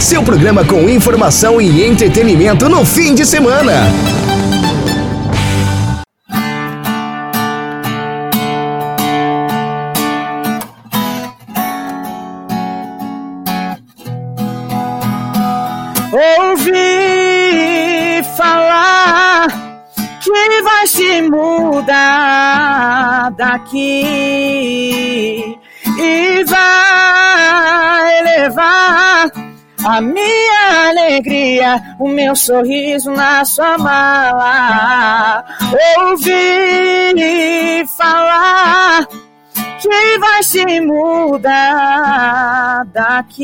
Seu programa com informação e entretenimento no fim de semana. Ouvi falar que vai se mudar daqui a minha alegria, o meu sorriso na sua mala. Ouvi falar que vai se mudar daqui.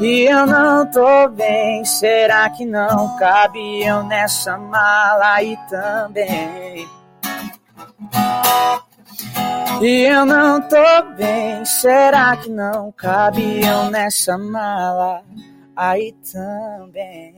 E eu não tô bem, será que não cabe eu nessa mala aí também? E eu não tô bem, será que não cabe eu nessa mala aí também?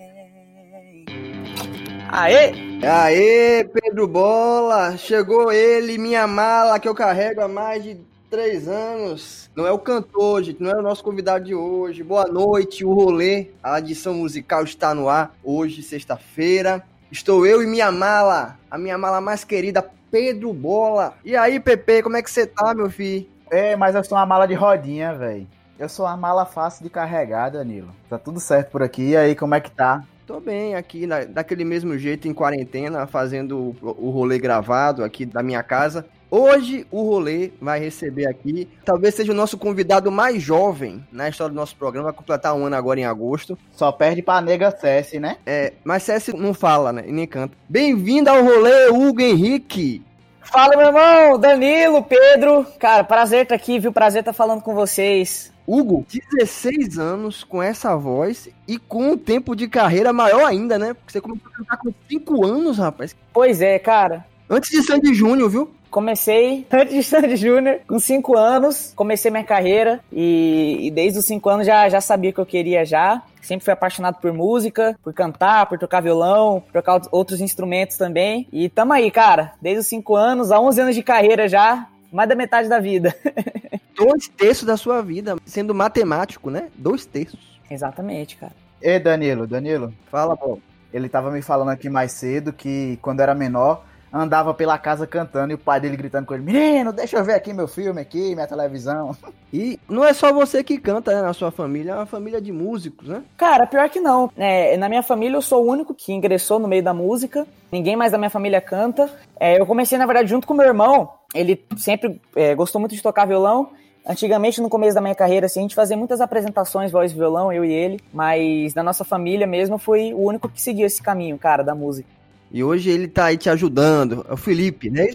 Aê! Aê, Pedro Bola! Chegou ele, minha mala que eu carrego há mais de três anos. Não é o cantor, gente, não é o nosso convidado de hoje. Boa noite, o rolê, a edição musical está no ar hoje, sexta-feira. Estou eu e minha mala, a minha mala mais querida, Pedro Bola. E aí, Pepe, como é que você tá, meu filho? É, mas eu sou uma mala de rodinha, velho. Eu sou uma mala fácil de carregar, Danilo. Tá tudo certo por aqui. E aí, como é que tá? Tô bem aqui, na, daquele mesmo jeito, em quarentena, fazendo o, o rolê gravado aqui da minha casa. Hoje o rolê vai receber aqui, talvez seja o nosso convidado mais jovem na história do nosso programa, vai completar um ano agora em agosto. Só perde pra nega Cessi, né? É, mas Cessi não fala, né? E nem canta. Bem-vindo ao rolê, Hugo Henrique! Fala, meu irmão, Danilo, Pedro. Cara, prazer estar aqui, viu? Prazer estar falando com vocês. Hugo, 16 anos com essa voz e com um tempo de carreira maior ainda, né? Porque você começou a cantar com 5 anos, rapaz. Pois é, cara. Antes de Sandy Júnior, viu? Comecei antes de Sandy Júnior, com 5 anos, comecei minha carreira e, e desde os 5 anos já, já sabia que eu queria já. Sempre fui apaixonado por música, por cantar, por tocar violão, por tocar outros instrumentos também. E tamo aí, cara. Desde os 5 anos, há 11 anos de carreira já, mais da metade da vida. Dois terços da sua vida, sendo matemático, né? Dois terços. Exatamente, cara. Ei, Danilo, Danilo. Fala, pô. Ele tava me falando aqui mais cedo que quando era menor, andava pela casa cantando e o pai dele gritando com ele: Menino, deixa eu ver aqui meu filme, aqui, minha televisão. E não é só você que canta né, na sua família, é uma família de músicos, né? Cara, pior que não. É, na minha família eu sou o único que ingressou no meio da música. Ninguém mais da minha família canta. É, eu comecei, na verdade, junto com meu irmão. Ele sempre é, gostou muito de tocar violão. Antigamente, no começo da minha carreira, assim, a gente fazia muitas apresentações voz e violão, eu e ele, mas na nossa família mesmo foi o único que seguiu esse caminho, cara, da música. E hoje ele tá aí te ajudando, é o Felipe, né?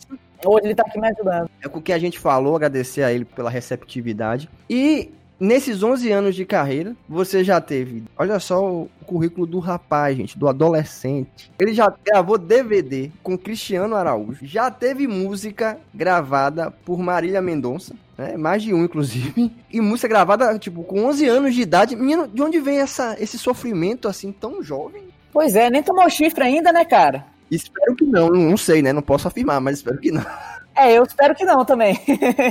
Hoje ele tá aqui me ajudando. É com o que a gente falou, agradecer a ele pela receptividade. E nesses 11 anos de carreira, você já teve, olha só o currículo do rapaz, gente, do adolescente. Ele já gravou DVD com Cristiano Araújo, já teve música gravada por Marília Mendonça, né, mais de um inclusive, e música gravada tipo com 11 anos de idade. Menino, de onde vem essa, esse sofrimento assim tão jovem? Pois é, nem tomou chifre ainda, né, cara? Espero que não, não sei, né? Não posso afirmar, mas espero que não. É, eu espero que não também.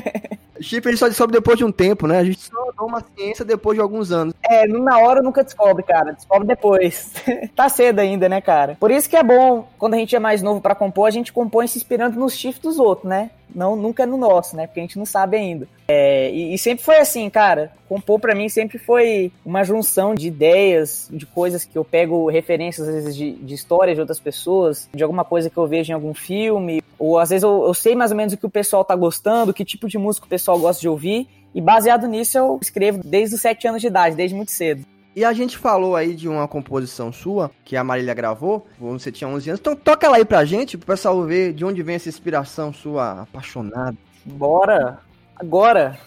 Chifre ele só descobre depois de um tempo, né? A gente só dá uma ciência depois de alguns anos. É, na hora nunca descobre, cara. Descobre depois. tá cedo ainda, né, cara? Por isso que é bom, quando a gente é mais novo para compor, a gente compõe se inspirando nos chifres dos outros, né? Não, nunca no nosso, né? Porque a gente não sabe ainda. É, e, e, sempre foi assim, cara. Compor para mim sempre foi uma junção de ideias, de coisas que eu pego referências, às vezes, de, de histórias de outras pessoas, de alguma coisa que eu vejo em algum filme, ou às vezes eu, eu sei mais ou menos o que o pessoal tá gostando, que tipo de música o pessoal gosta de ouvir, e baseado nisso eu escrevo desde os sete anos de idade, desde muito cedo. E a gente falou aí de uma composição sua, que a Marília gravou, quando você tinha 11 anos. Então toca ela aí pra gente, pro pessoal ver de onde vem essa inspiração sua apaixonada. Bora! Agora!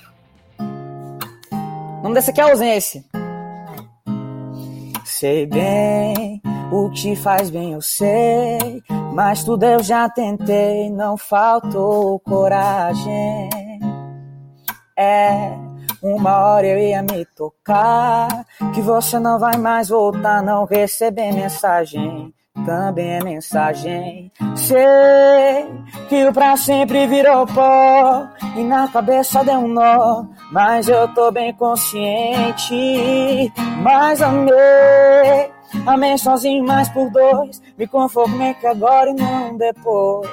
O nome dessa aqui é ausência. Sei bem o que faz bem, eu sei. Mas tudo eu já tentei, não faltou coragem. É, uma hora eu ia me tocar. Que você não vai mais voltar, não receber mensagem. também é mensagem. Sei que o pra sempre virou pó e na cabeça deu um nó, mas eu tô bem consciente. Mas amei, amei sozinho, mais por dois. Me conformei que agora e não depois.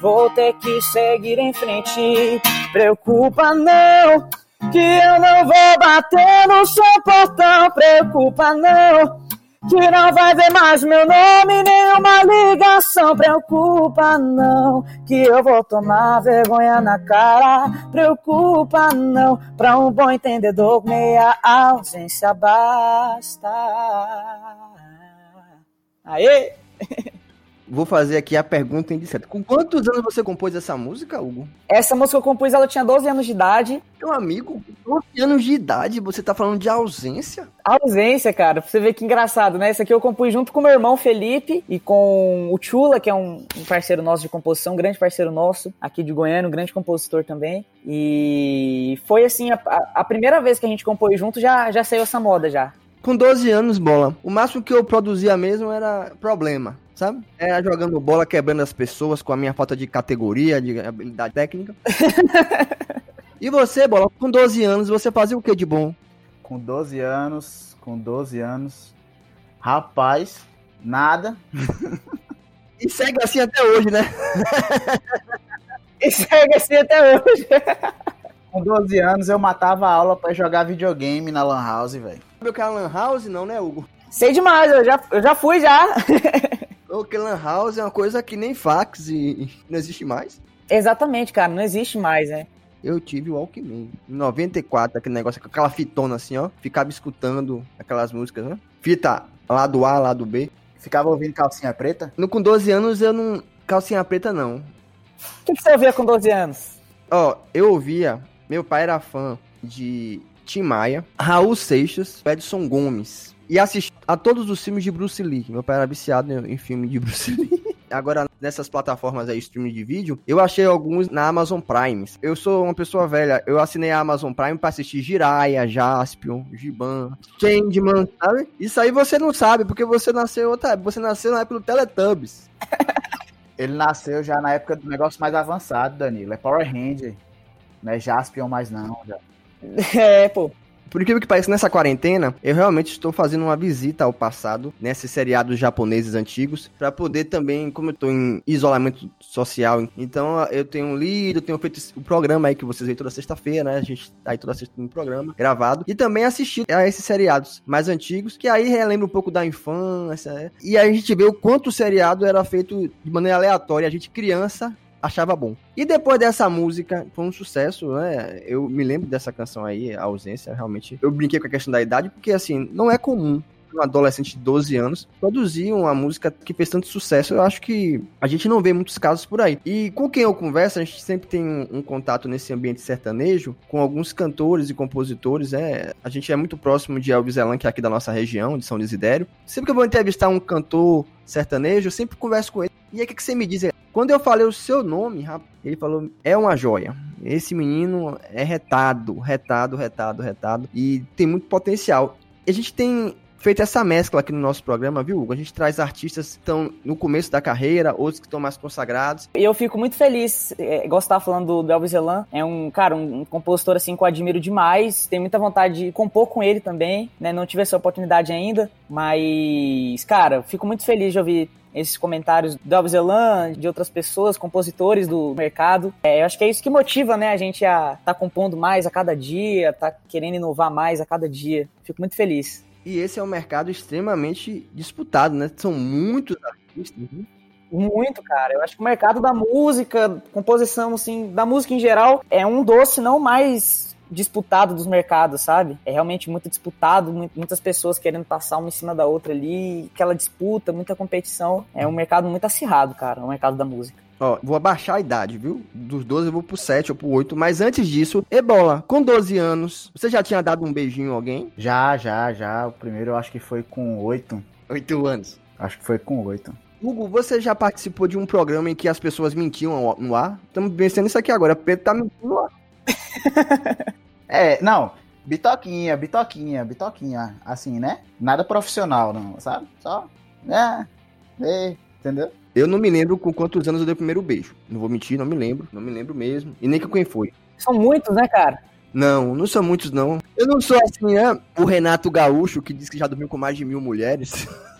Vou ter que seguir em frente. Preocupa não, que eu não vou bater no seu portão. Preocupa não que não vai ver mais meu nome, nenhuma ligação. Preocupa não, que eu vou tomar vergonha na cara. Preocupa não, pra um bom entendedor, meia ausência basta. Aê! Vou fazer aqui a pergunta em disseto. Com quantos anos você compôs essa música, Hugo? Essa música eu compus, ela tinha 12 anos de idade. Meu amigo, 12 anos de idade, você tá falando de ausência? Ausência, cara, pra você ver que engraçado, né? Essa aqui eu compus junto com meu irmão Felipe e com o Chula, que é um parceiro nosso de composição, um grande parceiro nosso aqui de Goiânia, um grande compositor também. E foi assim, a, a primeira vez que a gente compôs junto já, já saiu essa moda já. Com 12 anos, bola, o máximo que eu produzia mesmo era problema sabe? Era jogando bola, quebrando as pessoas com a minha falta de categoria, de habilidade técnica. e você, bola, com 12 anos, você fazia o que de bom? Com 12 anos, com 12 anos, rapaz, nada. e segue assim até hoje, né? e segue assim até hoje. com 12 anos eu matava a aula para jogar videogame na Lan House, velho. Sabe o que é Lan House, não, né, Hugo? Sei demais, eu já, eu já fui já. O que Lan House é uma coisa que nem fax e não existe mais. Exatamente, cara, não existe mais, né? Eu tive o Walkman. Em 94, aquele negócio com aquela fitona assim, ó. Ficava escutando aquelas músicas, né? Fita lado A, lado B. Ficava ouvindo calcinha preta? No, com 12 anos eu não. Calcinha preta não. O que, que você ouvia com 12 anos? Ó, eu ouvia. Meu pai era fã de Tim Maia, Raul Seixas, Edson Gomes e assisti a todos os filmes de Bruce Lee. Meu pai era viciado em filme de Bruce Lee. Agora, nessas plataformas aí, streaming de vídeo, eu achei alguns na Amazon Prime. Eu sou uma pessoa velha, eu assinei a Amazon Prime pra assistir Jiraya, Jaspion, Giban, Changeman, sabe? Isso aí você não sabe, porque você nasceu outra você nasceu na época do Teletubbies. Ele nasceu já na época do negócio mais avançado, Danilo. É Power Ranger. Não é Jaspion mais não, já. É, pô. Por incrível que pareça, nessa quarentena, eu realmente estou fazendo uma visita ao passado, nesses seriados japoneses antigos, para poder também, como eu estou em isolamento social, então eu tenho lido, tenho feito o programa aí que vocês veem toda sexta-feira, né? A gente tá aí toda sexta no programa, gravado, e também assistido a esses seriados mais antigos, que aí relembra um pouco da infância, né? E aí a gente vê o quanto o seriado era feito de maneira aleatória, a gente criança achava bom. E depois dessa música, foi um sucesso, né? Eu me lembro dessa canção aí, a ausência, realmente. Eu brinquei com a questão da idade, porque assim, não é comum um adolescente de 12 anos produzir uma música que fez tanto sucesso. Eu acho que a gente não vê muitos casos por aí. E com quem eu converso, a gente sempre tem um, um contato nesse ambiente sertanejo com alguns cantores e compositores. É, a gente é muito próximo de Elvis Elan, que é aqui da nossa região, de São Desidério. Sempre que eu vou entrevistar um cantor sertanejo, eu sempre converso com ele. E aí, o que, que você me diz? Quando eu falei o seu nome, ele falou: é uma joia. Esse menino é retado, retado, retado, retado. E tem muito potencial. A gente tem feito essa mescla aqui no nosso programa, viu, Hugo? A gente traz artistas que estão no começo da carreira, outros que estão mais consagrados. E eu fico muito feliz, é, tava falando do Elvis Elan, é um, cara, um, um, compositor assim que eu admiro demais, tenho muita vontade de compor com ele também, né? Não tive essa oportunidade ainda, mas, cara, fico muito feliz de ouvir esses comentários do Elvis Elan, de outras pessoas, compositores do mercado. É, eu acho que é isso que motiva, né, a gente a tá compondo mais a cada dia, tá querendo inovar mais a cada dia. Fico muito feliz. E esse é um mercado extremamente disputado, né? São muitos artistas. Né? Muito, cara. Eu acho que o mercado da música, composição, assim, da música em geral, é um doce não mais disputado dos mercados, sabe? É realmente muito disputado, muitas pessoas querendo passar uma em cima da outra ali, aquela disputa, muita competição. É um mercado muito acirrado, cara, o mercado da música. Ó, vou abaixar a idade, viu? Dos 12 eu vou pro 7 ou pro 8. Mas antes disso, Ebola, com 12 anos, você já tinha dado um beijinho a alguém? Já, já, já. O primeiro eu acho que foi com 8. 8 anos. Acho que foi com 8. Hugo, você já participou de um programa em que as pessoas mentiam no ar? Estamos pensando nisso aqui agora. Pedro tá mentindo no ar. é, não. Bitoquinha, bitoquinha, bitoquinha. Assim, né? Nada profissional, não, sabe? Só. É. Ei, entendeu? Eu não me lembro com quantos anos eu dei o primeiro beijo. Não vou mentir, não me lembro. Não me lembro mesmo. E nem com quem foi. São muitos, né, cara? Não, não são muitos, não. Eu não sou assim, né? O Renato Gaúcho, que diz que já dormiu com mais de mil mulheres.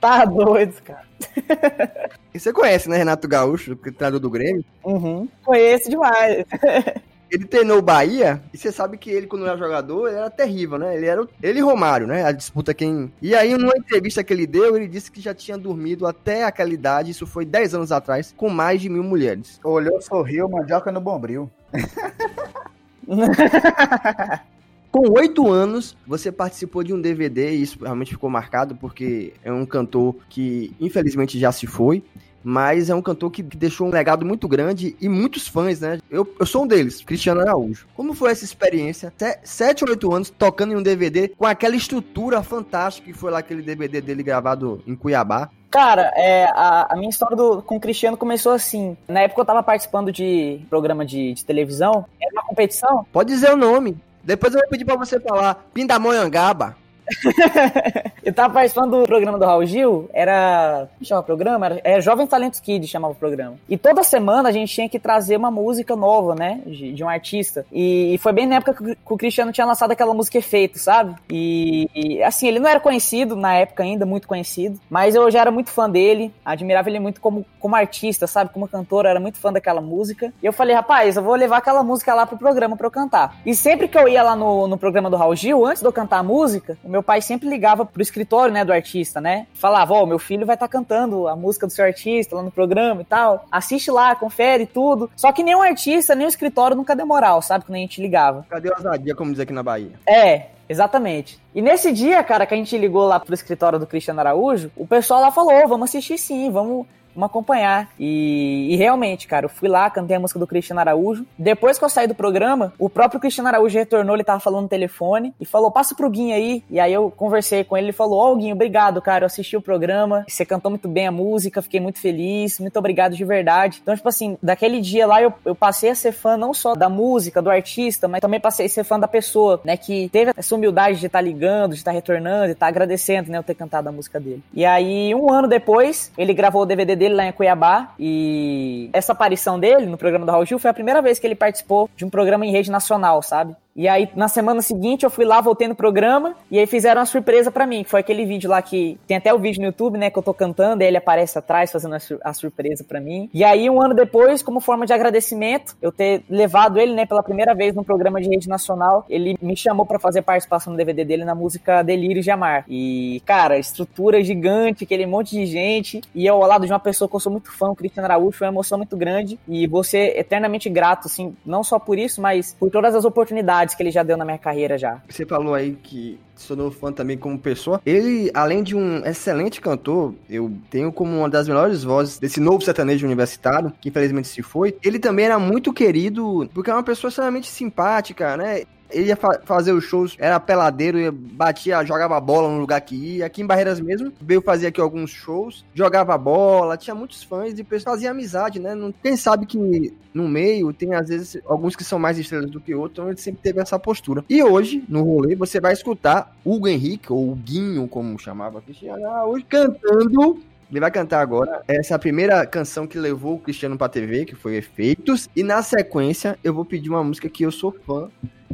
Tá doido, cara. Você conhece, né, Renato Gaúcho, que treinador do Grêmio? Uhum. Conheço demais. Ele treinou o Bahia, e você sabe que ele, quando era jogador, ele era terrível, né? Ele era o- ele e Romário, né? A disputa quem. E aí, numa entrevista que ele deu, ele disse que já tinha dormido até aquela idade, isso foi 10 anos atrás, com mais de mil mulheres. Olhou, sorriu, mandioca no bombril. Com oito anos, você participou de um DVD, e isso realmente ficou marcado, porque é um cantor que, infelizmente, já se foi. Mas é um cantor que deixou um legado muito grande e muitos fãs, né? Eu, eu sou um deles, Cristiano Araújo. Como foi essa experiência? Se- Sete ou oito anos tocando em um DVD com aquela estrutura fantástica que foi lá aquele DVD dele gravado em Cuiabá. Cara, é, a, a minha história do- com o Cristiano começou assim. Na época eu tava participando de programa de, de televisão, era uma competição. Pode dizer o nome. Depois eu vou pedir pra você falar Pindamonhangaba. Eu tava participando do programa do Raul Gil, era. Como chama o programa? Era, é Jovens Talentos Kids chamava o programa. E toda semana a gente tinha que trazer uma música nova, né? De, de um artista. E, e foi bem na época que o- que o Cristiano tinha lançado aquela música Efeito, sabe? E, e, assim, ele não era conhecido na época ainda, muito conhecido. Mas eu já era muito fã dele, admirava ele muito como, como artista, sabe? Como cantor, era muito fã daquela música. E eu falei, rapaz, eu vou levar aquela música lá pro programa pra eu cantar. E sempre que eu ia lá no, no programa do Raul Gil, antes de eu cantar a música, o meu pai sempre ligava pro escritório, né, do artista, né? Falava, ó, meu filho vai estar cantando a música do seu artista lá no programa e tal. Assiste lá, confere tudo. Só que nenhum artista, nem o escritório nunca deu moral, sabe? Quando a gente ligava. Cadê a ousadia, como diz aqui na Bahia? É, exatamente. E nesse dia, cara, que a gente ligou lá pro escritório do Cristiano Araújo, o pessoal lá falou: "Ô, vamos assistir sim, vamos. Vamos acompanhar. E, e realmente, cara, eu fui lá, cantei a música do Cristiano Araújo. Depois que eu saí do programa, o próprio Cristiano Araújo retornou, ele tava falando no telefone e falou: passa pro Guinho aí. E aí eu conversei com ele, ele falou: Ó, Guinho, obrigado, cara. Eu assisti o programa, você cantou muito bem a música, fiquei muito feliz, muito obrigado de verdade. Então, tipo assim, daquele dia lá eu, eu passei a ser fã não só da música, do artista, mas também passei a ser fã da pessoa, né? Que teve essa humildade de estar ligando, de estar retornando, de estar agradecendo, né? Eu ter cantado a música dele. E aí, um ano depois, ele gravou o DVD dele lá em Cuiabá. E essa aparição dele no programa do Raul Gil foi a primeira vez que ele participou de um programa em rede nacional, sabe? E aí, na semana seguinte, eu fui lá, voltei no programa, e aí fizeram uma surpresa pra mim, que foi aquele vídeo lá que tem até o vídeo no YouTube, né, que eu tô cantando, aí ele aparece atrás fazendo a, sur- a surpresa pra mim. E aí, um ano depois, como forma de agradecimento, eu ter levado ele, né, pela primeira vez num programa de rede nacional, ele me chamou pra fazer participação no DVD dele na música Delírio de Amar. E, cara, estrutura gigante, aquele monte de gente, e eu ao lado de uma pessoa que eu sou muito fã, o Cristiano Araújo, foi uma emoção muito grande, e ser eternamente grato, assim, não só por isso, mas por todas as oportunidades que ele já deu na minha carreira já. Você falou aí que tornou fã também como pessoa. Ele, além de um excelente cantor, eu tenho como uma das melhores vozes desse novo sertanejo universitário, que infelizmente se foi. Ele também era muito querido, porque é uma pessoa extremamente simpática, né? Ele ia fa- fazer os shows, era peladeiro, ia, batia, jogava bola no lugar que ia. Aqui em Barreiras mesmo, veio fazer aqui alguns shows, jogava bola, tinha muitos fãs e pessoas faziam amizade, né? Não, quem sabe que no meio tem às vezes alguns que são mais estrelas do que outros, então ele sempre teve essa postura. E hoje, no rolê, você vai escutar Hugo Henrique, ou Guinho, como chamava Cristiano Araújo, cantando ele vai cantar agora essa é primeira canção que levou o Cristiano pra TV, que foi Efeitos. E na sequência, eu vou pedir uma música que eu sou fã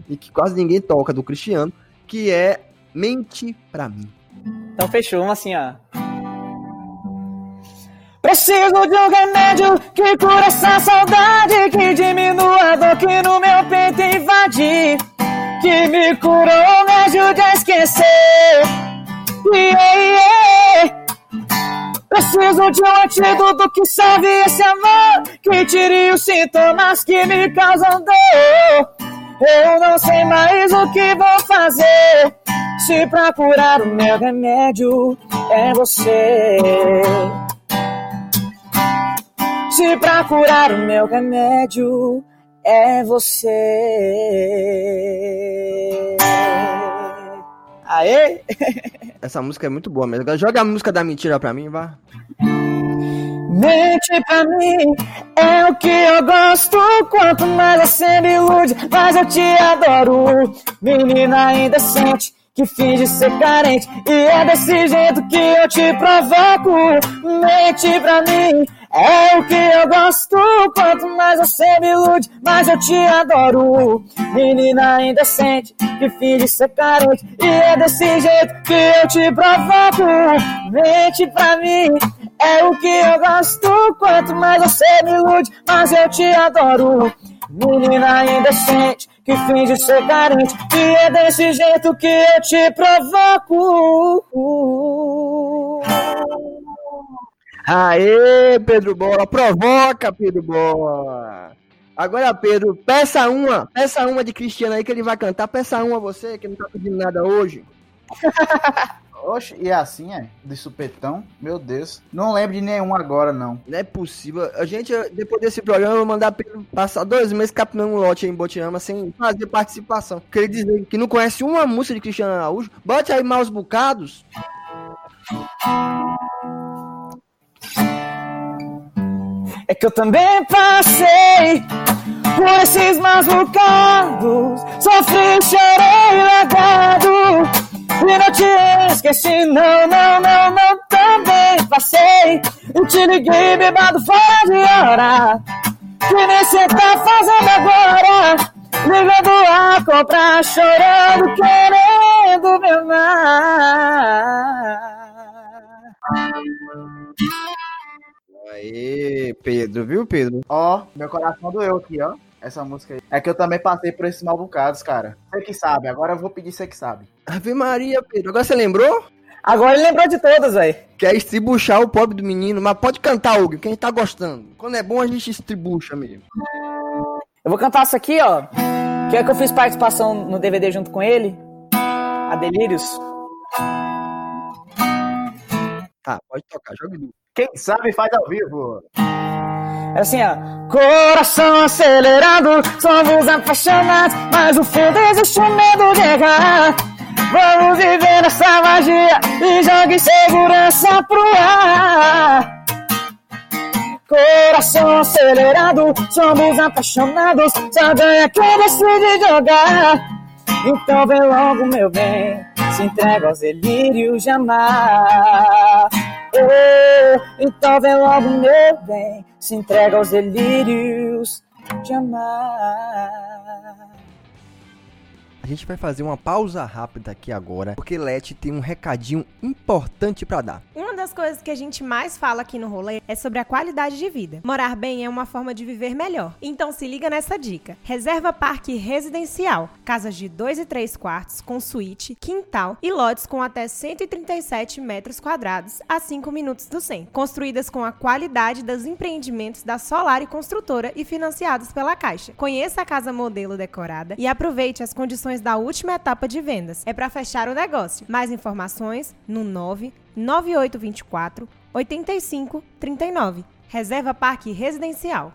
e que quase ninguém toca do Cristiano, que é Mente Pra Mim. Então fechou, vamos assim, ó. Preciso de um remédio que cura essa saudade, que diminua a dor que no meu peito invade, que me curou, me ajude a esquecer. Yeah, yeah. Preciso de um antídoto que salve esse amor, que tire os sintomas que me causam dor. Eu não sei mais o que vou fazer. Se pra curar o meu remédio é você. Se pra curar o meu remédio é você. Aê! Essa música é muito boa mesmo. Joga a música da mentira pra mim, vá. Mente pra mim é o que eu gosto. Quanto mais você me ilude, mais eu te adoro. Menina indecente, que finge ser carente. E é desse jeito que eu te provoco. Mente pra mim, é o que eu gosto. Quanto mais você me ilude, mais eu te adoro. Menina indecente, que finge ser carente. E é desse jeito que eu te provoco. Mente pra mim, é o que eu gosto. Quanto mais você me ilude, mais eu te adoro. Menina indecente, que finge ser carente. E é desse jeito que eu te provoco. Aê, Pedro Bola, provoca, Pedro Bola. Agora, Pedro, peça uma, peça uma de Cristiano aí que ele vai cantar. Peça uma você, que não tá pedindo nada hoje. Oxe, e é assim, é? De supetão? Meu Deus. Não lembro de nenhum agora, não. Não é possível. A gente, depois desse programa, vai mandar Pedro passar dois meses capinando um lote em Botiama sem fazer participação. Queria dizer que não conhece uma música de Cristiano Araújo. Bote aí maus bocados. É que eu também passei por esses maus bocados. Sofri, chorei, largado. E não te esqueci, não, não, não, não. Também passei e te liguei, bebado fora de hora. Que nem cê tá fazendo agora. Ligando a comprar, chorando, querendo me amar. Aê, Pedro, viu, Pedro? Ó, meu coração doeu aqui, ó. Essa música aí. É que eu também passei por esses mal bocados, cara. Você que sabe, agora eu vou pedir você que sabe. Ave Maria, Pedro. Agora você lembrou? Agora ele lembrou de todas, velho. Quer estribuchar o pobre do menino, mas pode cantar, Hugo, que a gente tá gostando. Quando é bom, a gente estribucha mesmo. Eu vou cantar isso aqui, ó. Que é que eu fiz participação no DVD junto com ele. A Delírios. Tá, pode tocar, jogue duro. Quem sabe faz ao vivo. É assim, ó. Coração acelerado, somos apaixonados, mas o fundo existe o medo de errar. Vamos viver essa magia e jogue segurança pro ar. Coração acelerado, somos apaixonados, só ganha quem decide jogar. Então vem logo, meu bem, se entrega aos delírios de amar. Oh, então vem logo, meu bem, se entrega aos delírios de amar. A gente vai fazer uma pausa rápida aqui agora, porque Leti tem um recadinho importante pra dar. Uma das coisas que a gente mais fala aqui no rolê é sobre a qualidade de vida. Morar bem é uma forma de viver melhor. Então se liga nessa dica. Reserva Parque Residencial. Casas de 2 e 3 quartos, com suíte, quintal e lotes com até 137 metros quadrados, a 5 minutos do centro. Construídas com a qualidade dos empreendimentos da Solar e Construtora e financiados pela Caixa. Conheça a casa modelo decorada e aproveite as condições da última etapa de vendas. É para fechar o negócio. Mais informações no 99824 8539. Reserva Parque Residencial.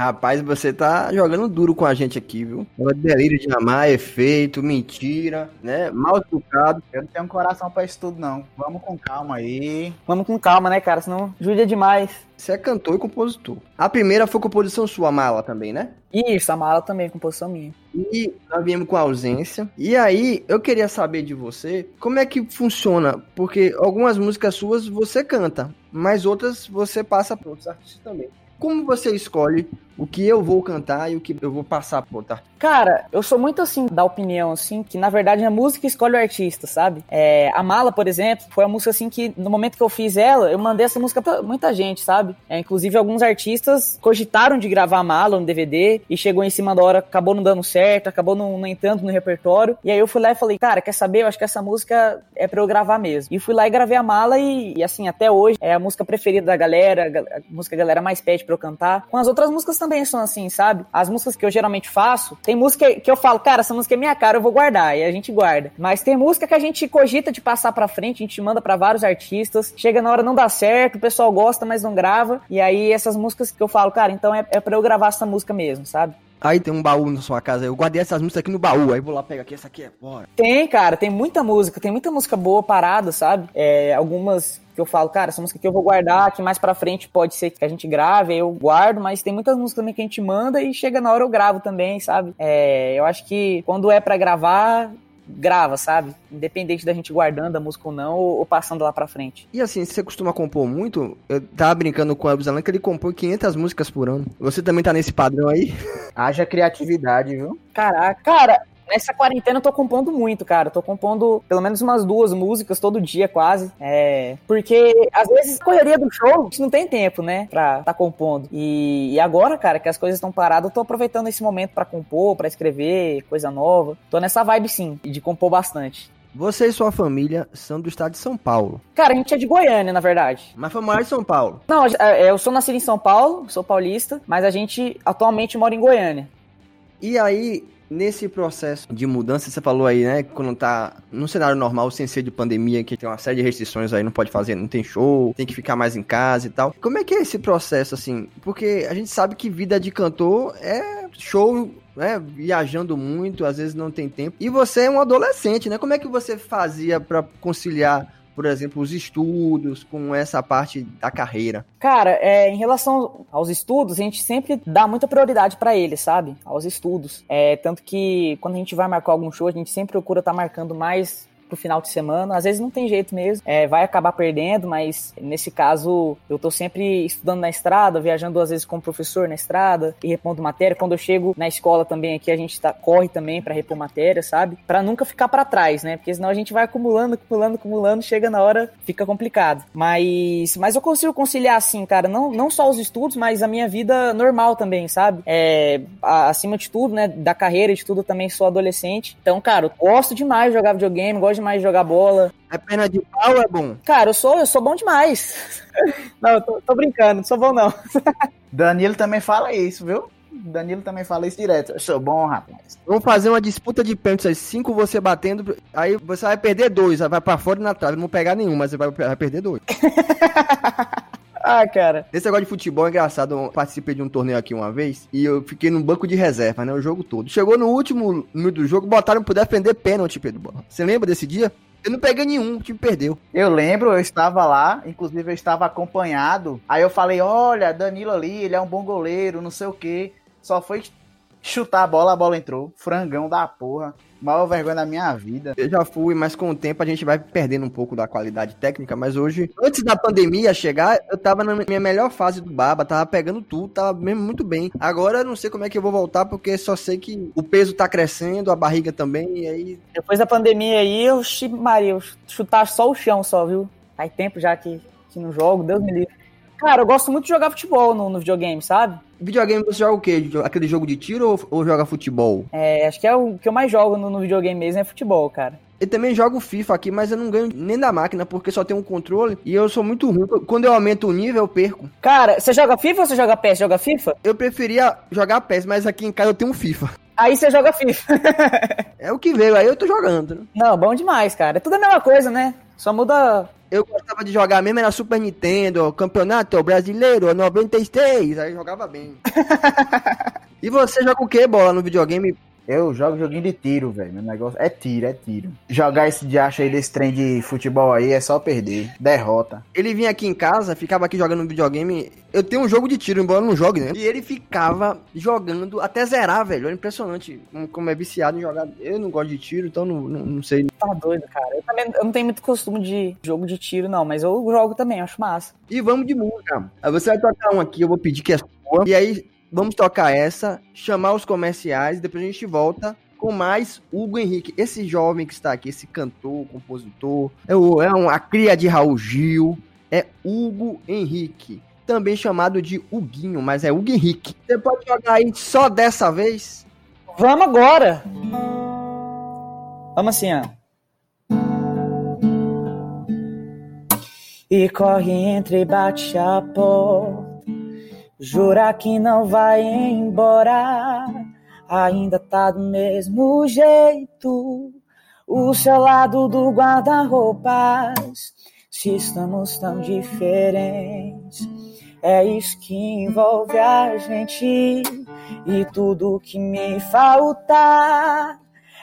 Rapaz, você tá jogando duro com a gente aqui, viu? É delírio de amar, efeito, mentira, né? Mal educado. Eu não tenho coração pra isso tudo, não. Vamos com calma aí. Vamos com calma, né, cara? Senão judia demais. Você é cantor e compositor. A primeira foi composição sua, Mala, também, né? Isso, a mala também, composição minha. E nós viemos com a ausência. E aí, eu queria saber de você como é que funciona. Porque algumas músicas suas você canta, mas outras você passa para outros artistas também. Como você escolhe o que eu vou cantar e o que eu vou passar outro artista? Cara, eu sou muito assim, da opinião, assim, que na verdade a música escolhe o artista, sabe? É, a Mala, por exemplo, foi a música assim que no momento que eu fiz ela, eu mandei essa música pra muita gente, sabe? É, inclusive alguns artistas cogitaram de gravar a Mala no DVD e chegou em cima da hora, acabou não dando certo, acabou não, não entrando no repertório. E aí eu fui lá e falei, cara, quer saber? Eu acho que essa música é pra eu gravar mesmo. E fui lá e gravei a Mala e, e assim, até hoje é a música preferida da galera, a música que a galera mais pede pra eu cantar. Com as outras músicas também são assim, sabe? As músicas que eu geralmente faço, tem música que eu falo, cara, essa música é minha cara, eu vou guardar, e a gente guarda. Mas tem música que a gente cogita de passar pra frente, a gente manda pra vários artistas, chega na hora não dá certo, o pessoal gosta, mas não grava, e aí essas músicas que eu falo, cara, então é, é pra eu gravar essa música mesmo, sabe? Aí tem um baú na sua casa. Eu guardei essas músicas aqui no baú. Aí vou lá pegar aqui. Essa aqui é bora. Tem, cara, tem muita música, tem muita música boa parada, sabe? É, algumas que eu falo, cara, essa música aqui eu vou guardar, que mais pra frente pode ser que a gente grave, aí eu guardo, mas tem muitas músicas também que a gente manda e chega na hora eu gravo também, sabe? É, eu acho que quando é pra gravar, grava, sabe? Independente da gente guardando a música ou não, ou, ou passando lá pra frente. E assim, você costuma compor muito? Eu tava brincando com o Elvis Alan que ele compõe 500 músicas por ano. Você também tá nesse padrão aí? Haja criatividade, viu? Caraca, cara, Nessa quarentena eu tô compondo muito, cara. Eu tô compondo pelo menos umas duas músicas todo dia, quase. É. Porque às vezes correria do show, a gente não tem tempo, né? Pra tá compondo. E, e agora, cara, que as coisas estão paradas, eu tô aproveitando esse momento para compor, para escrever coisa nova. Tô nessa vibe sim, de compor bastante. Você e sua família são do estado de São Paulo. Cara, a gente é de Goiânia, na verdade. Mas foi morar em São Paulo. Não, é, eu sou nascido em São Paulo, sou paulista, mas a gente atualmente mora em Goiânia. E aí, Nesse processo de mudança, você falou aí, né? Quando tá num cenário normal, sem ser de pandemia, que tem uma série de restrições aí, não pode fazer, não tem show, tem que ficar mais em casa e tal. Como é que é esse processo, assim? Porque a gente sabe que vida de cantor é show né, viajando muito, às vezes não tem tempo. E você é um adolescente, né? Como é que você fazia para conciliar por exemplo, os estudos, com essa parte da carreira? Cara, é, em relação aos estudos, a gente sempre dá muita prioridade para eles, sabe? Aos estudos. É, tanto que quando a gente vai marcar algum show, a gente sempre procura estar tá marcando mais pro final de semana. Às vezes não tem jeito mesmo, é, vai acabar perdendo, mas nesse caso eu tô sempre estudando na estrada, viajando às vezes com o professor na estrada e repondo matéria. Quando eu chego na escola também aqui, a gente tá, corre também para repor matéria, sabe? Para nunca ficar para trás, né? Porque senão a gente vai acumulando, acumulando, acumulando, chega na hora, fica complicado. Mas, mas eu consigo conciliar assim, cara, não, não só os estudos, mas a minha vida normal também, sabe? É, acima de tudo, né, da carreira, de tudo, eu também sou adolescente. Então, cara, eu gosto demais de jogar videogame, gosto demais de jogar bola. É perna de pau é bom? Cara, eu sou, eu sou bom demais. não, eu tô, tô brincando, não sou bom não. Danilo também fala isso, viu? Danilo também fala isso direto. Eu sou bom, rapaz. Vamos fazer uma disputa de pênaltis, cinco você batendo, aí você vai perder dois, vai pra fora e na trave, não pegar nenhum, mas você vai, vai perder dois. Ah, cara. Esse negócio de futebol é engraçado. Eu participei de um torneio aqui uma vez e eu fiquei no banco de reserva, né? O jogo todo. Chegou no último minuto do jogo, botaram pro defender pênalti, Pedro. Você lembra desse dia? Eu não peguei nenhum, o time perdeu. Eu lembro, eu estava lá, inclusive eu estava acompanhado. Aí eu falei: olha, Danilo ali, ele é um bom goleiro, não sei o quê. Só foi chutar a bola, a bola entrou. Frangão da porra. Maior vergonha da minha vida. Eu já fui, mas com o tempo a gente vai perdendo um pouco da qualidade técnica. Mas hoje, antes da pandemia chegar, eu tava na minha melhor fase do Baba, tava pegando tudo, tava mesmo muito bem. Agora eu não sei como é que eu vou voltar, porque só sei que o peso tá crescendo, a barriga também, e aí. Depois da pandemia aí, eu, Maria, eu chutar só o chão só, viu? Faz tempo já que, que não jogo, Deus me livre. Cara, eu gosto muito de jogar futebol no, no videogame, sabe? Videogame você joga o quê? Aquele jogo de tiro ou, ou joga futebol? É, acho que é o que eu mais jogo no, no videogame mesmo é futebol, cara. Eu também jogo FIFA aqui, mas eu não ganho nem da máquina, porque só tem um controle e eu sou muito ruim. Quando eu aumento o nível, eu perco. Cara, você joga FIFA ou você joga PES? Joga FIFA? Eu preferia jogar PES, mas aqui em casa eu tenho um FIFA. Aí você joga FIFA. é o que veio, aí eu tô jogando. Né? Não, bom demais, cara. É tudo a mesma coisa, né? Só muda eu gostava de jogar mesmo na Super Nintendo, Campeonato Brasileiro 96, aí jogava bem. e você joga o que, bola, no videogame? Eu jogo joguinho de tiro, velho. Meu negócio é tiro, é tiro. Jogar esse diacho aí desse trem de futebol aí é só perder. Derrota. Ele vinha aqui em casa, ficava aqui jogando videogame. Eu tenho um jogo de tiro, embora eu não jogue, né? E ele ficava jogando até zerar, velho. É impressionante como é viciado em jogar. Eu não gosto de tiro, então não, não, não sei. Tá doido, cara. Eu também eu não tenho muito costume de jogo de tiro, não. Mas eu jogo também, acho massa. E vamos de música. Aí você vai tocar um aqui, eu vou pedir que é sua. E aí Vamos tocar essa, chamar os comerciais, depois a gente volta com mais Hugo Henrique. Esse jovem que está aqui, esse cantor, compositor, é, o, é uma cria de Raul Gil, é Hugo Henrique. Também chamado de Huguinho, mas é Hugo Henrique. Você pode jogar aí só dessa vez? Vamos agora! Vamos assim, ó. E corre entre bate a porta Jura que não vai embora, ainda tá do mesmo jeito. O seu lado do guarda-roupas, se estamos tão diferentes. É isso que envolve a gente e tudo que me falta.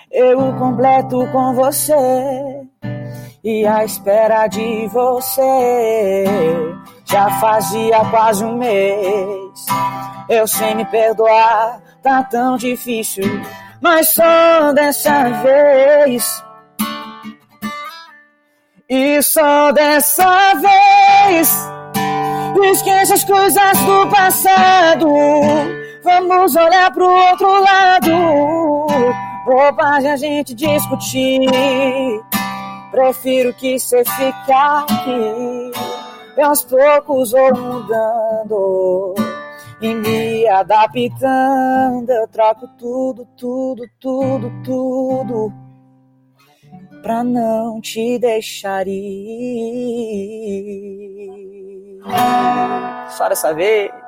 Eu completo com você e a espera de você. Já fazia quase um mês, eu sem me perdoar, tá tão difícil. mas só dessa vez. E só dessa vez. Esquece as coisas do passado. Vamos olhar pro outro lado. Bobagem a gente discutir. Prefiro que cê fique aqui. E aos poucos vou mudando e me adaptando. Eu troco tudo, tudo, tudo, tudo pra não te deixar ir. Só dessa vez.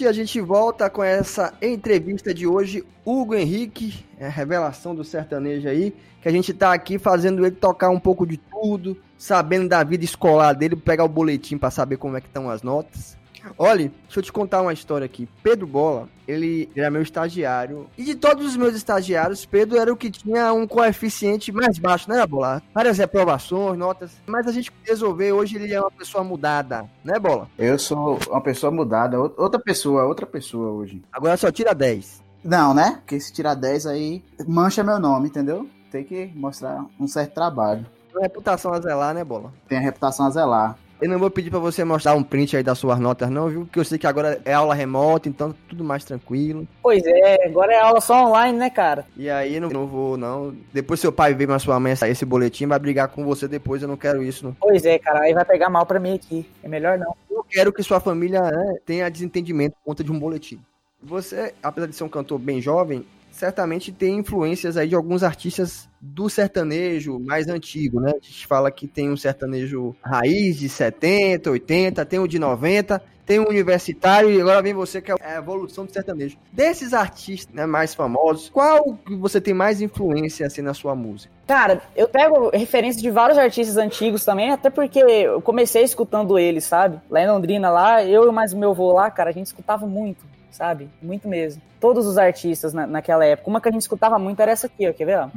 E a gente volta com essa entrevista de hoje, Hugo Henrique, é a revelação do sertanejo aí, que a gente tá aqui fazendo ele tocar um pouco de tudo, sabendo da vida escolar dele, pegar o boletim para saber como é que estão as notas. Olha, deixa eu te contar uma história aqui. Pedro Bola, ele era meu estagiário. E de todos os meus estagiários, Pedro era o que tinha um coeficiente mais baixo, né, Bola? Várias reprovações, notas. Mas a gente resolveu, hoje ele é uma pessoa mudada, né, Bola? Eu sou uma pessoa mudada, outra pessoa, outra pessoa hoje. Agora só tira 10. Não, né? Porque se tirar 10 aí, mancha meu nome, entendeu? Tem que mostrar um certo trabalho. Tem reputação a zelar, né, Bola? Tem a reputação a zelar. Eu não vou pedir para você mostrar um print aí das suas notas, não, viu? Porque eu sei que agora é aula remota, então tudo mais tranquilo. Pois é, agora é aula só online, né, cara? E aí não, não vou, não. Depois seu pai ver, mas sua mãe sair esse boletim, vai brigar com você depois, eu não quero isso, não. Pois é, cara, aí vai pegar mal pra mim aqui. É melhor não. Eu quero que sua família né, tenha desentendimento por conta de um boletim. Você, apesar de ser um cantor bem jovem, certamente tem influências aí de alguns artistas do sertanejo mais antigo, né? A gente fala que tem um sertanejo raiz de 70, 80, tem o de 90, tem um universitário e agora vem você que é a evolução do sertanejo. Desses artistas né, mais famosos, qual que você tem mais influência assim na sua música? Cara, eu pego referência de vários artistas antigos também, até porque eu comecei escutando eles, sabe? Lá em Londrina, lá, eu e mais meu avô lá, cara, a gente escutava muito sabe? Muito mesmo. Todos os artistas na, naquela época. Uma que a gente escutava muito era essa aqui, ó. Quer ver, ó?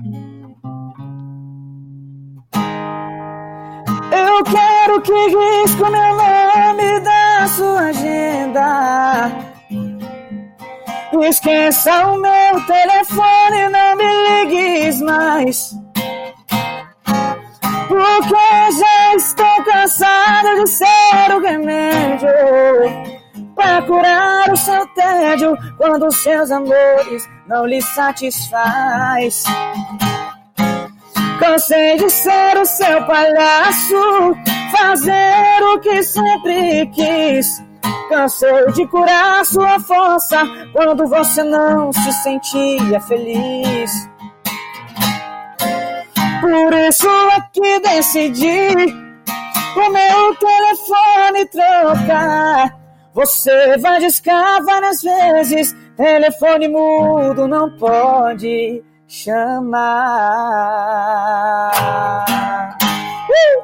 Eu quero que risque meu nome da sua agenda. Esqueça o meu telefone, não me ligues mais. Porque já estou cansado de ser o remédio para curar o seu tédio quando seus amores não lhe satisfaz. Cansei de ser o seu palhaço, fazer o que sempre quis. Cansei de curar sua força quando você não se sentia feliz. Por isso é que decidi o meu telefone trocar você vai discar várias vezes, telefone mudo não pode chamar. Uh!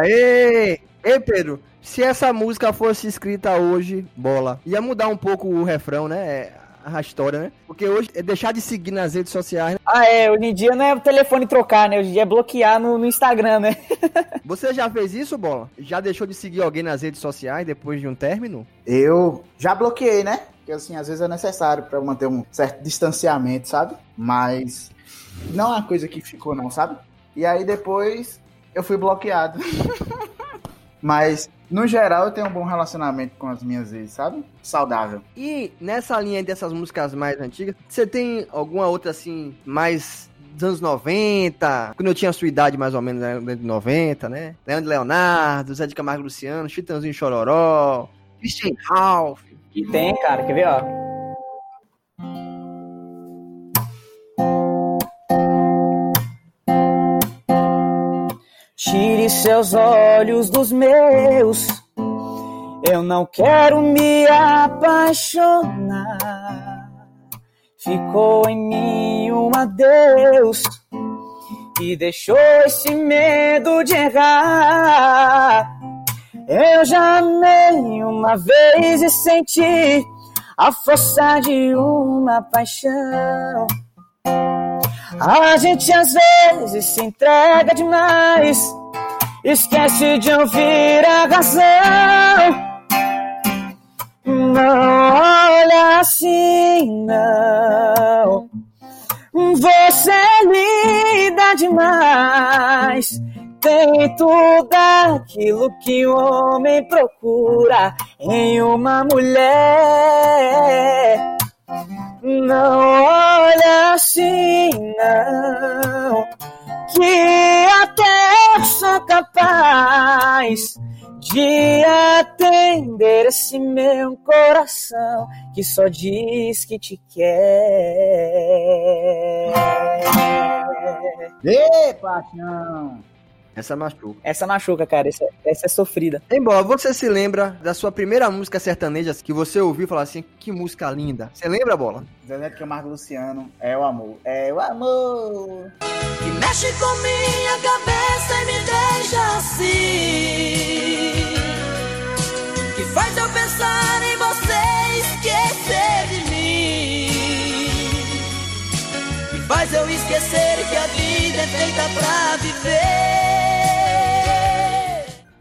Aê! Ei, Pedro, se essa música fosse escrita hoje, bola, ia mudar um pouco o refrão, né? A história, né? Porque hoje é deixar de seguir nas redes sociais. Né? Ah, é. Hoje em dia não é o telefone trocar, né? Hoje em dia é bloquear no, no Instagram, né? Você já fez isso, Bola? Já deixou de seguir alguém nas redes sociais depois de um término? Eu já bloqueei, né? Porque assim, às vezes é necessário para manter um certo distanciamento, sabe? Mas não é uma coisa que ficou, não, sabe? E aí depois eu fui bloqueado. Mas no geral, eu tenho um bom relacionamento com as minhas ex, sabe? Saudável. E nessa linha dessas músicas mais antigas, você tem alguma outra, assim, mais dos anos 90, quando eu tinha a sua idade mais ou menos, né, de 90, né? Leandro Leonardo, Zé de Camargo Luciano, Chitãozinho Chororó, Christian Ralph. E tem, cara, quer ver, ó? Seus olhos dos meus. Eu não quero me apaixonar. Ficou em mim um adeus e deixou esse medo de errar. Eu já amei uma vez e senti a força de uma paixão. A gente às vezes se entrega demais, esquece de ouvir a razão. Não olha assim, não. Você linda demais. Tem tudo aquilo que o homem procura em uma mulher. Não olha assim, não, que até sou capaz de atender esse meu coração que só diz que te quer. Ê, paixão! Essa machuca. Essa machuca, cara. Essa, essa é sofrida. Embora você se lembra da sua primeira música sertaneja que você ouviu e falou assim, que música linda. Você lembra, Bola? Zezé de Camargo Luciano, é o amor. É o amor. que mexe com minha cabeça e me deixa assim. Que faz eu pensar em você e esquecer de mim. Que faz eu esquecer que a vida é feita pra viver.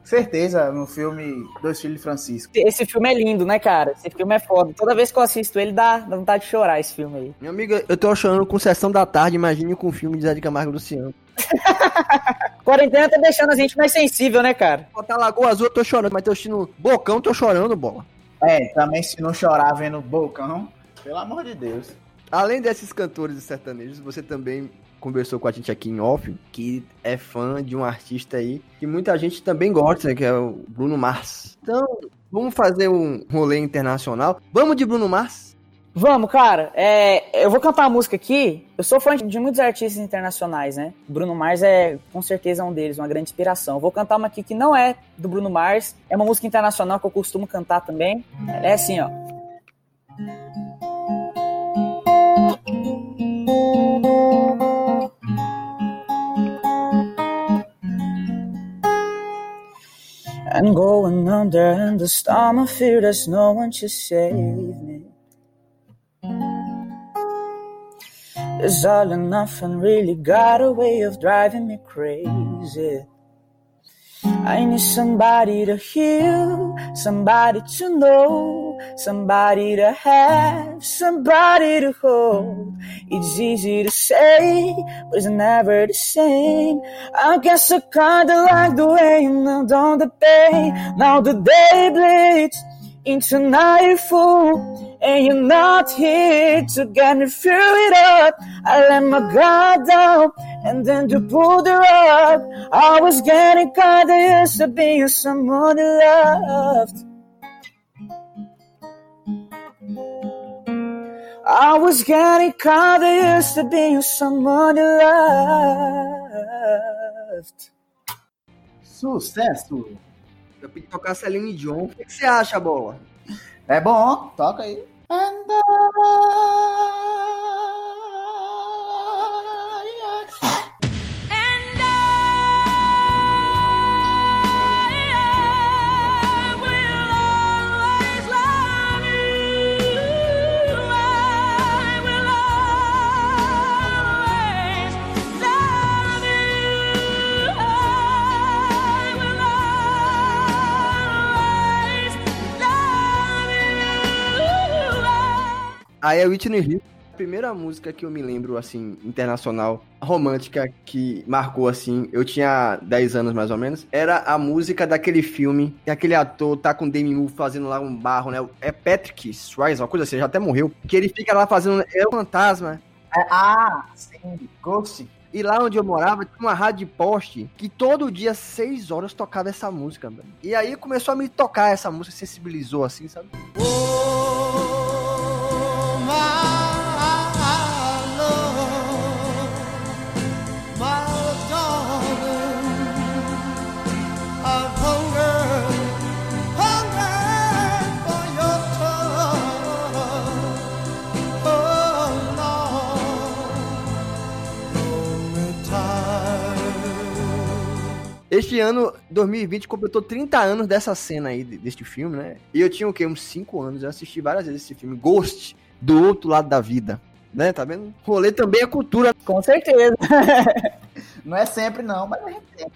Certeza, no filme Dois Filhos de Francisco. Esse filme é lindo, né, cara? Esse filme é foda. Toda vez que eu assisto ele, dá, dá vontade de chorar esse filme aí. Meu amigo, eu tô chorando com Sessão da Tarde, imagine com o filme de Zé de Camargo e Luciano. Quarentena tá deixando a gente mais sensível, né, cara? Botar Lagoa Azul, eu tô chorando, mas tô assistindo Bocão, tô chorando, Bola. É, também se não chorar vendo Bocão, pelo amor de Deus. Além desses cantores sertanejos, você também conversou com a gente aqui em off, que é fã de um artista aí que muita gente também gosta, que é o Bruno Mars. Então, vamos fazer um rolê internacional. Vamos de Bruno Mars? Vamos, cara. É, eu vou cantar uma música aqui. Eu sou fã de muitos artistas internacionais, né? Bruno Mars é com certeza um deles, uma grande inspiração. Eu vou cantar uma aqui que não é do Bruno Mars, é uma música internacional que eu costumo cantar também. É assim, ó. I'm going under in the storm of fear, there's no one to save me. It's all or nothing really got a way of driving me crazy. I need somebody to heal, somebody to know, somebody to have, somebody to hold. It's easy to say, but it's never the same. I guess I kinda like the way you moved on the pain. Now the day bleeds into nightfall, and you're not here to get me through it up. I let my guard down, and then to pull the rug. I was getting kinda used to being someone you loved. I was getting kinda used to being someone you loved. Sucesso! Eu pedi tocar Celine Dion. O que que você acha, Bola? É bom, toca aí. And Aí é Whitney Houston. A primeira música que eu me lembro, assim, internacional, romântica, que marcou, assim, eu tinha 10 anos mais ou menos, era a música daquele filme, que aquele ator tá com o Demi Moore fazendo lá um barro, né? É Patrick Swayze, uma coisa assim, já até morreu. Que ele fica lá fazendo, é o fantasma. É, ah, sim, Ghost. E lá onde eu morava, tinha uma rádio de poste que todo dia, 6 horas, tocava essa música, mano. E aí começou a me tocar essa música, sensibilizou, assim, sabe? Oh, Este ano, 2020, completou 30 anos dessa cena aí, de- deste filme, né? E eu tinha o quê? Uns 5 anos. Eu assisti várias vezes esse filme. Ghost, do outro lado da vida. Né? Tá vendo? Rolê também é cultura. Com certeza. Não é sempre não, mas a gente tem.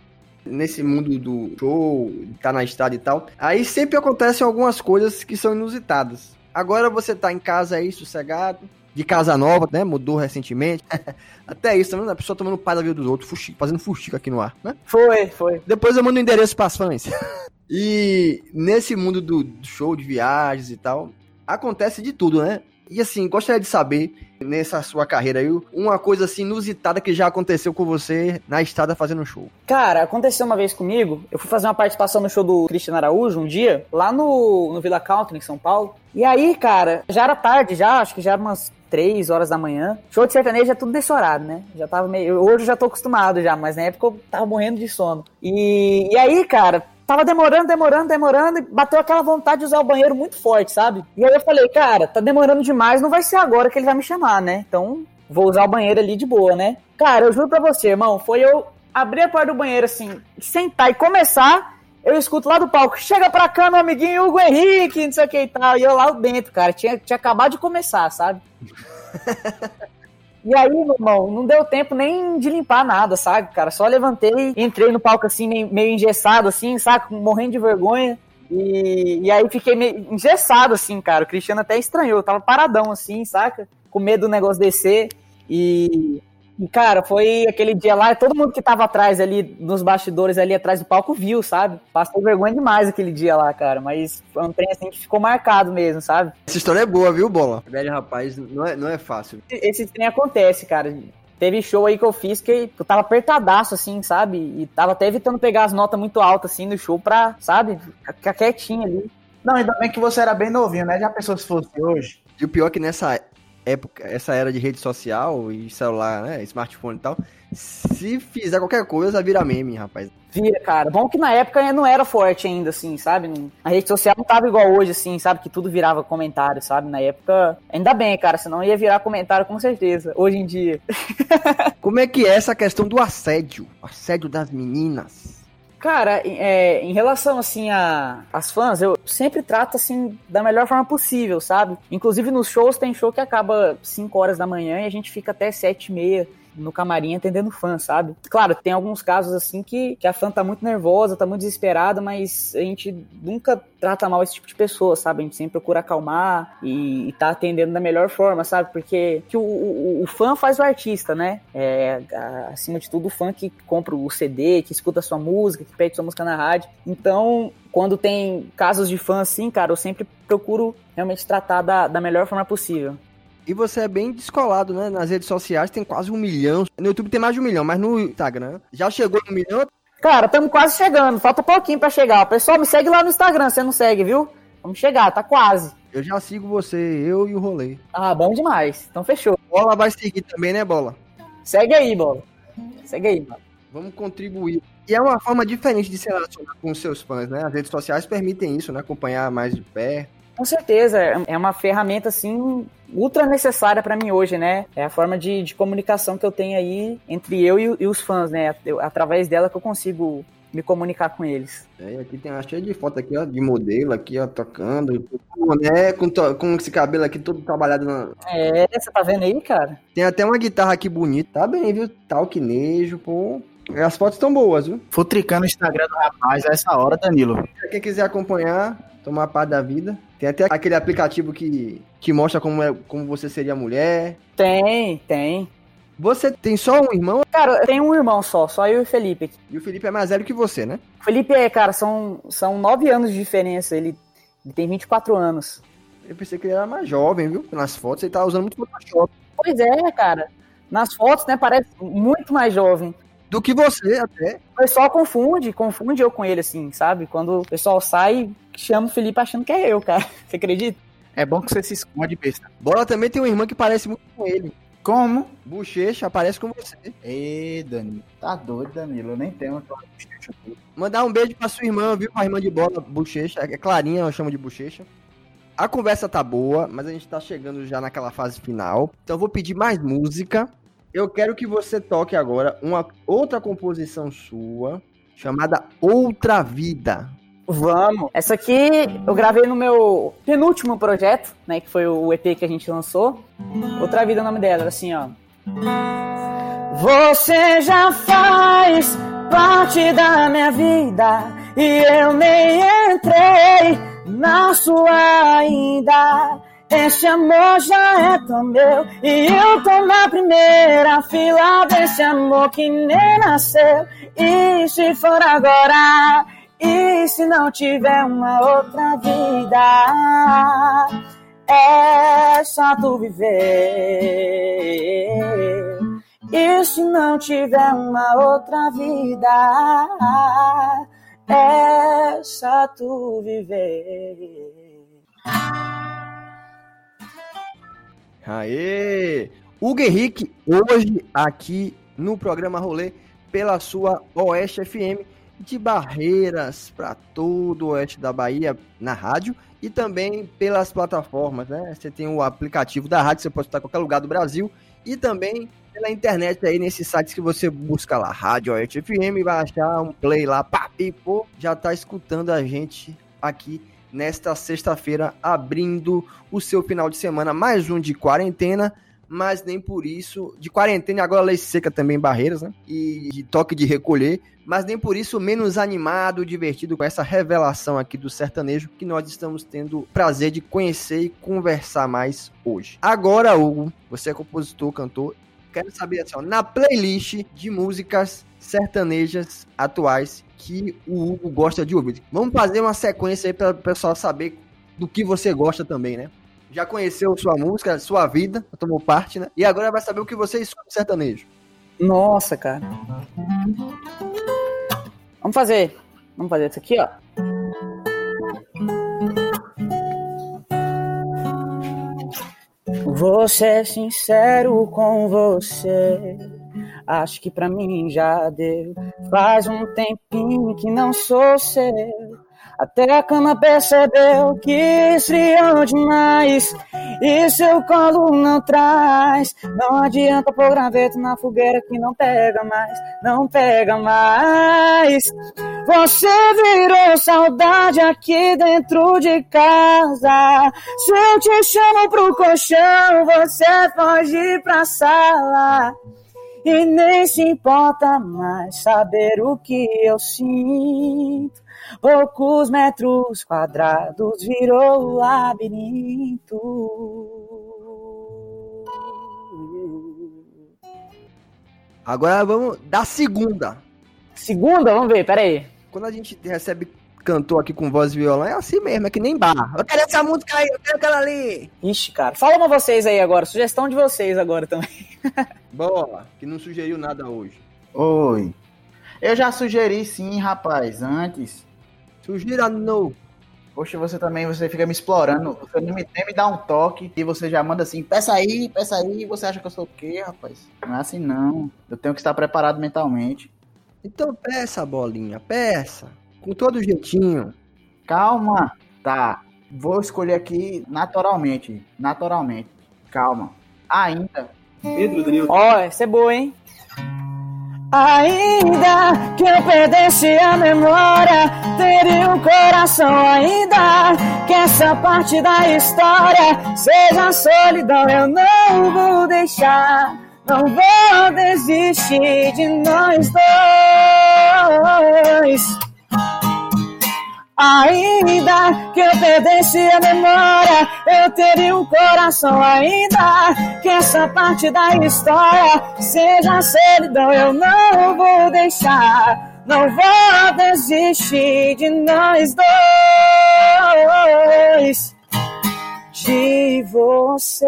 Nesse mundo do show, tá na estrada e tal. Aí sempre acontecem algumas coisas que são inusitadas. Agora você tá em casa aí, sossegado, de casa nova, né? Mudou recentemente. Até isso, também, a pessoa tomando paz da vida dos outros, fuxico, fazendo fuxico aqui no ar, né? Foi, foi. Depois eu mando o endereço pras fãs. e nesse mundo do do show, de viagens e tal, acontece de tudo, né? E assim, gostaria de saber, nessa sua carreira aí, uma coisa assim inusitada que já aconteceu com você na estrada fazendo show. Cara, aconteceu uma vez comigo. Eu fui fazer uma participação no show do Cristiano Araújo um dia, lá no, no Villa Country, em São Paulo. E aí, cara, já era tarde, já, acho que já era umas 3 horas da manhã. Show de sertanejo é tudo desse horário, né? Já tava meio. Hoje eu já tô acostumado já, mas na época eu tava morrendo de sono. E, e aí, cara, tava demorando, demorando, demorando, e bateu aquela vontade de usar o banheiro muito forte, sabe? E aí eu falei, cara, tá demorando demais, não vai ser agora que ele vai me chamar, né? Então, vou usar o banheiro ali de boa, né? Cara, eu juro pra você, irmão, foi eu abrir a porta do banheiro, assim, sentar e começar, eu escuto lá do palco, chega pra cá, meu amiguinho Hugo Henrique, não sei o que e tal, e eu lá dentro, cara, tinha, tinha acabado de começar, sabe? E aí, meu irmão, não deu tempo nem de limpar nada, sabe, cara? Só levantei, entrei no palco assim, meio, engessado, assim, sabe? Morrendo de vergonha. E, e aí fiquei meio engessado, assim, cara. O Cristiano até estranhou, eu tava paradão, assim, saca? Com medo do negócio descer. E, cara, foi aquele dia lá, todo mundo que tava atrás ali, nos bastidores ali atrás do palco, viu, sabe? Passei vergonha demais aquele dia lá, cara. Mas foi um trem assim que ficou marcado mesmo, sabe? Essa história é boa, viu, Bola? Velho rapaz, não é, não é fácil. esse trem acontece, cara. Teve show aí que eu fiz que eu tava apertadaço, assim, sabe? E tava até evitando pegar as notas muito altas, assim, no show pra, sabe? Ficar quietinho ali. Não, ainda bem que você era bem novinho, né? Já pensou se fosse hoje? E o pior é que nessa época, essa era de rede social e celular, né? Smartphone e tal, se fizer qualquer coisa, vira meme, rapaz. Vira, cara. Bom que na época não era forte ainda, assim, sabe? A rede social não tava igual hoje, assim, sabe? Que tudo virava comentário, sabe? Na época, ainda bem, cara, senão ia virar comentário com certeza. Hoje em dia. Como é que é essa questão do assédio? Assédio das meninas. Cara, é, em relação assim a as fãs, eu sempre trato assim da melhor forma possível, sabe? Inclusive nos shows tem show que acaba 5 horas da manhã e a gente fica até 7 e meia no camarim atendendo fã, sabe? Claro, tem alguns casos assim que, que a fã tá muito nervosa, tá muito desesperada, mas a gente nunca trata mal esse tipo de pessoa, sabe? A gente sempre procura acalmar e, e tá atendendo da melhor forma, sabe? Porque que o, o, o fã faz o artista, né? É, acima de tudo, o fã que compra o CD, que escuta a sua música, que pede sua música na rádio. Então, quando tem casos de fã assim, cara, eu sempre procuro realmente tratar da, da melhor forma possível. E você é bem descolado, né? Nas redes sociais tem quase um milhão. No YouTube tem mais de um milhão, mas no Instagram já chegou no milhão. Cara, estamos quase chegando, falta um pouquinho pra chegar. Pessoal, me segue lá no Instagram, você não segue, viu? Vamos chegar, tá quase. Eu já sigo você, eu e o rolê. Ah, bom demais. Então fechou. Bola vai seguir também, né, Bola? Segue aí, bola. Segue aí, mano. Vamos contribuir. E é uma forma diferente de se relacionar com os seus fãs, né? As redes sociais permitem isso, né? Acompanhar mais de perto. Com certeza, é é uma ferramenta assim ultra necessária pra mim hoje, né? É a forma de, de comunicação que eu tenho aí entre eu e, e os fãs, né? Eu- através dela que eu consigo me comunicar com eles. É, aqui tem uma cheia de foto aqui, ó, de modelo aqui, ó, tocando. Com, né, com, to- com esse cabelo aqui todo trabalhado na... É, você tá vendo aí, cara? Tem até uma guitarra aqui bonita. Tá bem, viu? Tá alquinejo, pô. As fotos estão boas, viu? Futricando o Instagram do rapaz a essa hora, Danilo. Quem quiser acompanhar, tomar parte da vida. Tem até aquele aplicativo que, que mostra como, é, como você seria mulher. Tem, tem. Você tem só um irmão Cara, eu tenho um irmão só, só eu e o Felipe e o Felipe é mais velho que você, né? O Felipe é, cara, são, são nove anos de diferença. Ele, ele tem 24 anos. Eu pensei que ele era mais jovem, viu? Nas fotos ele tá usando muito Photoshop. Pois é, cara. Nas fotos, né, parece muito mais jovem. Do que você, até. O pessoal confunde, confunde eu com ele, assim, sabe? Quando o pessoal sai, chama o Felipe achando que é eu, cara. Você acredita? É bom que você se esconde, besta. Bola também tem uma irmã que parece muito com ele. Como? Bochecha, parece com você. Ê, Danilo. Tá doido, Danilo. Eu nem tenho aquela bochecha. Mandar um beijo pra sua irmã, viu? Pra irmã de bola, Bochecha. É Clarinha, eu chamo de Bochecha. A conversa tá boa, mas a gente tá chegando já naquela fase final. Então eu vou pedir mais música. Eu quero que você toque agora uma outra composição sua, chamada Outra Vida. Vamos. Essa aqui eu gravei no meu penúltimo projeto, né? Que foi o EP que a gente lançou. Outra vida é o nome dela, assim, ó. Você já faz parte da minha vida e eu nem entrei na sua ainda. Esse amor já é tão meu e eu tô na primeira fila desse amor que nem nasceu. E se for agora, se não tiver uma outra vida, é só tu viver. E se não tiver uma outra vida, é só tu viver. Aê! Hugo Henrique, hoje aqui no programa Rolê, pela sua Oeste FM, de Barreiras para todo o oeste da Bahia na rádio e também pelas plataformas, né? Você tem o aplicativo da rádio, você pode estar em qualquer lugar do Brasil e também pela internet aí nesses sites que você busca lá, Rádio Oeste FM, vai achar um play lá, pá, e pô, já tá escutando a gente aqui nesta sexta-feira, abrindo o seu final de semana, mais um de quarentena, mas nem por isso, de quarentena agora lei seca também Barreiras, né? E de toque de recolher, mas nem por isso menos animado, divertido com essa revelação aqui do sertanejo que nós estamos tendo prazer de conhecer e conversar mais hoje. Agora, Hugo, você é compositor, cantor, quero saber assim, ó, na playlist de músicas sertanejas atuais que o Hugo gosta de ouvir. Vamos fazer uma sequência aí para o pessoal saber do que você gosta também, né? Já conheceu sua música, sua vida, tomou parte, né? E agora vai saber o que você escuta sertanejo. Nossa, cara. Vamos fazer. Vamos fazer isso aqui, ó. Vou ser sincero com você. Acho que pra mim já deu. Faz um tempinho que não sou seu. Até a cama percebeu que esfriou demais E seu colo não traz. Não adianta pôr graveto na fogueira que não pega mais Não pega mais. Você virou saudade aqui dentro de casa. Se eu te chamo pro colchão Você foge pra sala. E nem se importa mais saber o que eu sinto. Poucos metros quadrados virou labirinto. Agora vamos da segunda. Segunda? Vamos ver, peraí. Quando a gente recebe cantor aqui com voz e violão, é assim mesmo, é que nem bar. Eu quero essa música aí, eu quero aquela ali. Ixi, cara. Fala uma vocês aí agora. Sugestão de vocês agora também. Bola, que não sugeriu nada hoje. Oi. Eu já sugeri sim, rapaz, antes. Sugira no. Poxa, você também, você fica me explorando. Você nem me, nem me dá um toque e você já manda assim, peça aí, peça aí. Você acha que eu sou o quê, rapaz? Não é assim não. Eu tenho que estar preparado mentalmente. Então peça, bolinha, peça. Com todo jeitinho. Calma. Tá. Vou escolher aqui naturalmente. Naturalmente. Calma. Ainda. Pedro Danilo. Ó, essa é boa, hein? Ainda que eu perdesse a memória, teria um coração ainda. Que essa parte da história seja solidão, eu não vou deixar. Não vou desistir de nós dois. Ainda que eu perdesse a memória, eu teria um coração ainda. Que essa parte da história seja solidão, eu não vou deixar. Não vou desistir de nós dois, de você.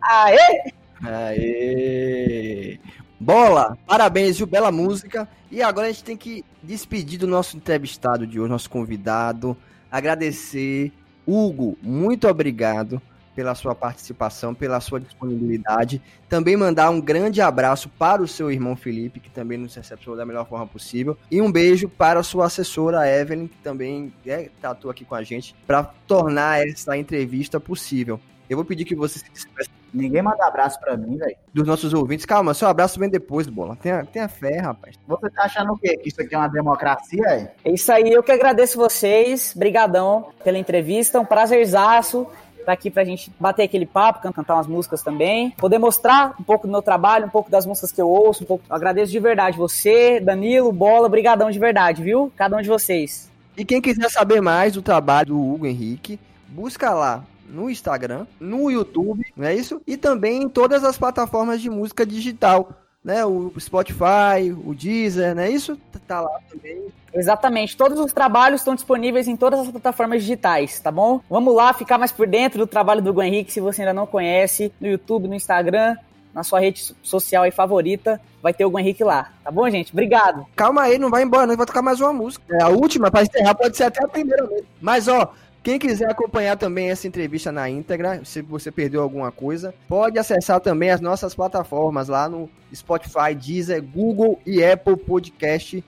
Aê! Aê! Bola, parabéns, viu? Bela música. E agora a gente tem que despedir do nosso entrevistado de hoje, nosso convidado. Agradecer. Hugo, muito obrigado pela sua participação, pela sua disponibilidade. Também mandar um grande abraço para o seu irmão Felipe, que também nos recepcionou da melhor forma possível. E um beijo para a sua assessora Evelyn, que também é, tatua aqui com a gente, para tornar essa entrevista possível. Eu vou pedir que você se despeça Ninguém manda abraço pra mim, velho. dos nossos ouvintes. Calma, seu abraço vem depois, bola. Tenha, tenha fé, rapaz. Você tá achando o quê? Que isso aqui é uma democracia, é? É isso aí, eu que agradeço vocês. Brigadão pela entrevista, um prazerzaço estar aqui pra gente bater aquele papo, can- cantar umas músicas também, poder mostrar um pouco do meu trabalho, um pouco das músicas que eu ouço, um pouco. Eu agradeço de verdade você, Danilo, Bola, brigadão de verdade, viu? Cada um de vocês. E quem quiser saber mais do trabalho do Hugo Henrique, busca lá no Instagram, no YouTube, não é isso? E também em todas as plataformas de música digital, né? O Spotify, o Deezer, não é isso? Tá lá também. Exatamente. Todos os trabalhos estão disponíveis em todas as plataformas digitais, tá bom? Vamos lá ficar mais por dentro do trabalho do Hugo Henrique, se você ainda não conhece, no YouTube, no Instagram, na sua rede social aí favorita, vai ter o Hugo Henrique lá, tá bom, gente? Obrigado. Calma aí, não vai embora, não vai tocar mais uma música. É a última para encerrar, pode ser até a primeira mesmo. Mas ó, quem quiser acompanhar também essa entrevista na íntegra, se você perdeu alguma coisa, pode acessar também as nossas plataformas lá no Spotify, Deezer, Google e Apple Podcast.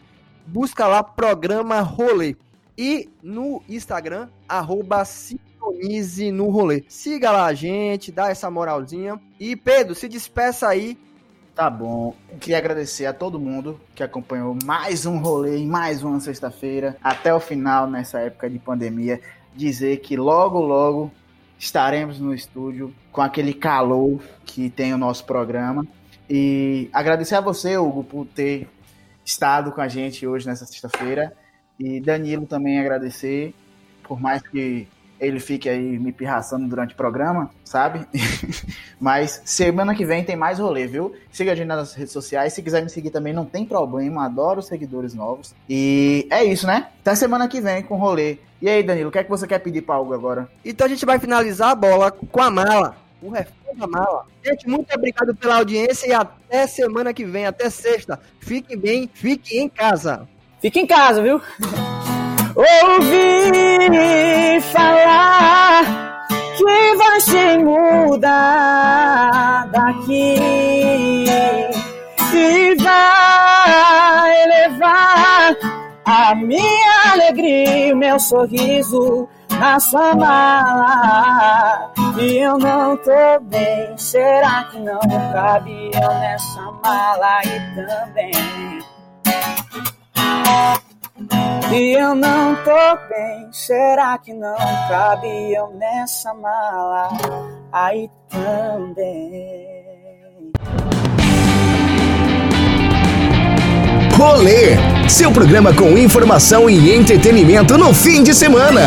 Busca lá programa Rolê. E no Instagram, arroba Sintonize no Rolê. Siga lá a gente, dá essa moralzinha. E Pedro, se despeça aí Tá bom. Queria agradecer a todo mundo que acompanhou mais um rolê em mais uma sexta-feira, até o final nessa época de pandemia. Dizer que logo, logo estaremos no estúdio com aquele calor que tem o nosso programa. E agradecer a você, Hugo, por ter estado com a gente hoje nessa sexta-feira. E Danilo também agradecer, por mais que ele fique aí me pirraçando durante o programa, sabe? Mas semana que vem tem mais rolê, viu? Siga a gente nas redes sociais. Se quiser me seguir também, não tem problema. Adoro seguidores novos. E é isso, né? Até semana que vem com rolê. E aí, Danilo, o que é que você quer pedir pra Hugo agora? Então a gente vai finalizar a bola com a mala. O refém da mala. Gente, muito obrigado pela audiência e até semana que vem, até sexta. Fiquem bem, fiquem em casa. Fique em casa, viu? Ouvi falar que vai se mudar daqui e vai levar a minha alegria, o meu sorriso na sua mala. E eu não tô bem, será que não cabe eu nessa mala e também? E eu não tô bem, será que não cabe eu nessa mala aí também? Rolê, seu programa com informação e entretenimento no fim de semana.